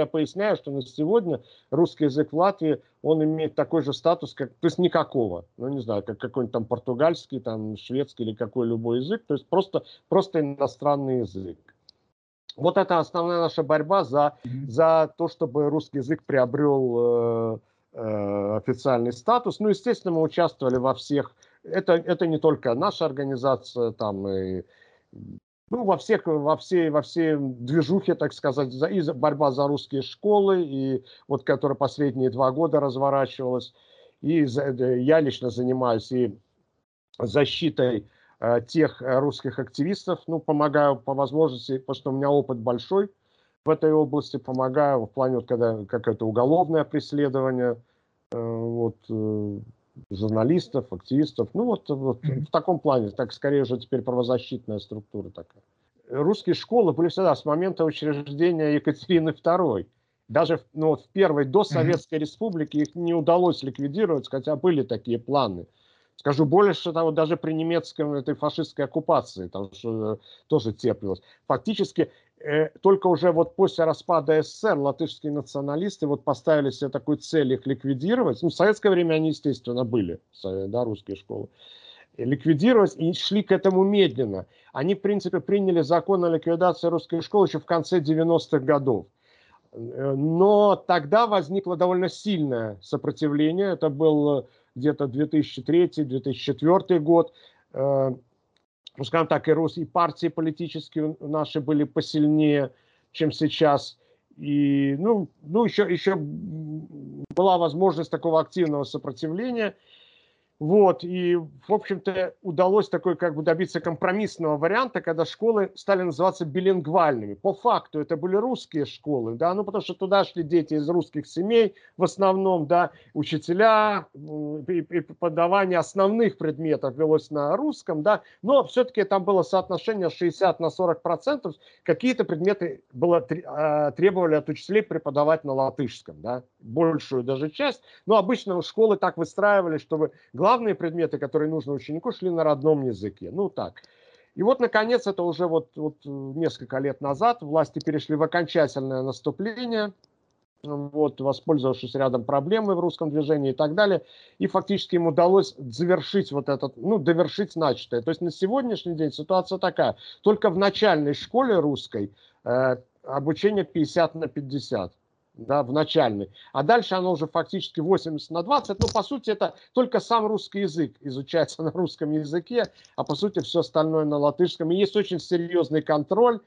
я поясняю, что на сегодня русский язык в Латвии, он имеет такой же статус, как, то есть никакого, ну не знаю, как какой-нибудь там португальский, там шведский или какой любой язык, то есть просто, просто иностранный язык. Вот это основная наша борьба за, за то, чтобы русский язык приобрел э, э, официальный статус. Ну, естественно, мы участвовали во всех, это, это не только наша организация, там и ну, во всех, во всей, во всей движухе, так сказать, за, и за, борьба за русские школы, и вот, которая последние два года разворачивалась, и за, э, я лично занимаюсь и защитой э, тех русских активистов, ну, помогаю по возможности, потому что у меня опыт большой в этой области, помогаю в плане, вот, когда какое-то уголовное преследование, э, вот, э, журналистов, активистов. Ну вот, вот в таком плане, так скорее уже теперь правозащитная структура такая. Русские школы были всегда с момента учреждения Екатерины II. Даже ну, вот в первой до Советской Республики их не удалось ликвидировать, хотя были такие планы. Скажу больше того, даже при немецкой этой фашистской оккупации, там что э, тоже теплилось. Фактически только уже вот после распада СССР латышские националисты вот поставили себе такую цель их ликвидировать. Ну, в советское время они, естественно, были, да, русские школы. Ликвидировать и шли к этому медленно. Они, в принципе, приняли закон о ликвидации русской школы еще в конце 90-х годов. Э, но тогда возникло довольно сильное сопротивление. Это был э, где-то 2003-2004 год ну, скажем так, и, Рус, и партии политические наши были посильнее, чем сейчас. И, ну, ну еще, еще была возможность такого активного сопротивления – вот, и, в общем-то, удалось такой как бы добиться компромиссного варианта, когда школы стали называться билингвальными. По факту это были русские школы, да, ну потому что туда шли дети из русских семей в основном, да, учителя, и преподавание основных предметов велось на русском, да, но все-таки там было соотношение 60 на 40 процентов, какие-то предметы было, а, требовали от учителей преподавать на латышском, да, большую даже часть, но обычно школы так выстраивали, чтобы главные предметы, которые нужны ученику, шли на родном языке. Ну так. И вот, наконец, это уже вот, вот несколько лет назад власти перешли в окончательное наступление, вот, воспользовавшись рядом проблемы в русском движении и так далее. И фактически им удалось завершить вот этот, ну, довершить начатое. То есть на сегодняшний день ситуация такая. Только в начальной школе русской э, обучение 50 на 50 да, в начальной. А дальше оно уже фактически 80 на 20. Ну, по сути, это только сам русский язык изучается на русском языке, а по сути все остальное на латышском. И есть очень серьезный контроль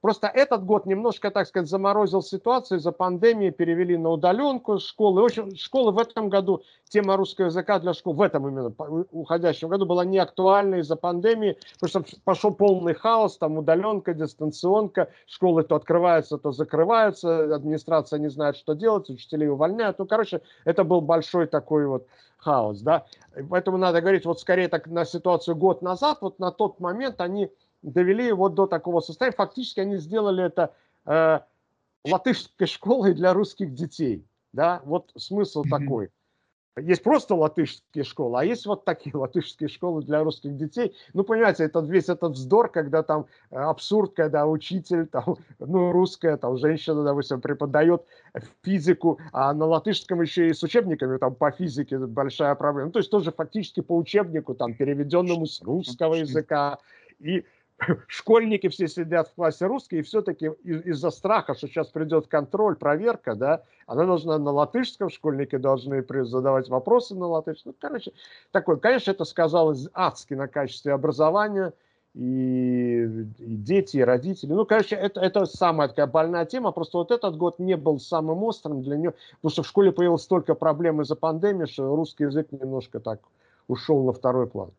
Просто этот год немножко, так сказать, заморозил ситуацию, из-за пандемии перевели на удаленку школы. В общем, школы в этом году, тема русского языка для школ в этом именно уходящем году была не актуальна из-за пандемии, потому что пошел полный хаос, там удаленка, дистанционка, школы то открываются, то закрываются, администрация не знает, что делать, учителей увольняют. Ну, короче, это был большой такой вот хаос, да. Поэтому надо говорить вот скорее так на ситуацию год назад, вот на тот момент они довели его до такого состояния. Фактически они сделали это э, латышской школой для русских детей. Да? Вот смысл mm-hmm. такой. Есть просто латышские школы, а есть вот такие латышские школы для русских детей. Ну, понимаете, это весь этот вздор, когда там э, абсурд, когда учитель, там, ну, русская, там, женщина, допустим, преподает физику, а на латышском еще и с учебниками там по физике большая проблема. Ну, то есть тоже фактически по учебнику, там, переведенному с русского языка. И школьники все сидят в классе русские, и все-таки из-за страха, что сейчас придет контроль, проверка, да, она должна на латышском, школьники должны задавать вопросы на латышском. Ну, короче, такой, конечно, это сказалось адски на качестве образования, и, и дети, и родители. Ну, короче, это, это самая такая больная тема, просто вот этот год не был самым острым для нее, потому что в школе появилось столько проблем из-за пандемии, что русский язык немножко так ушел на второй план.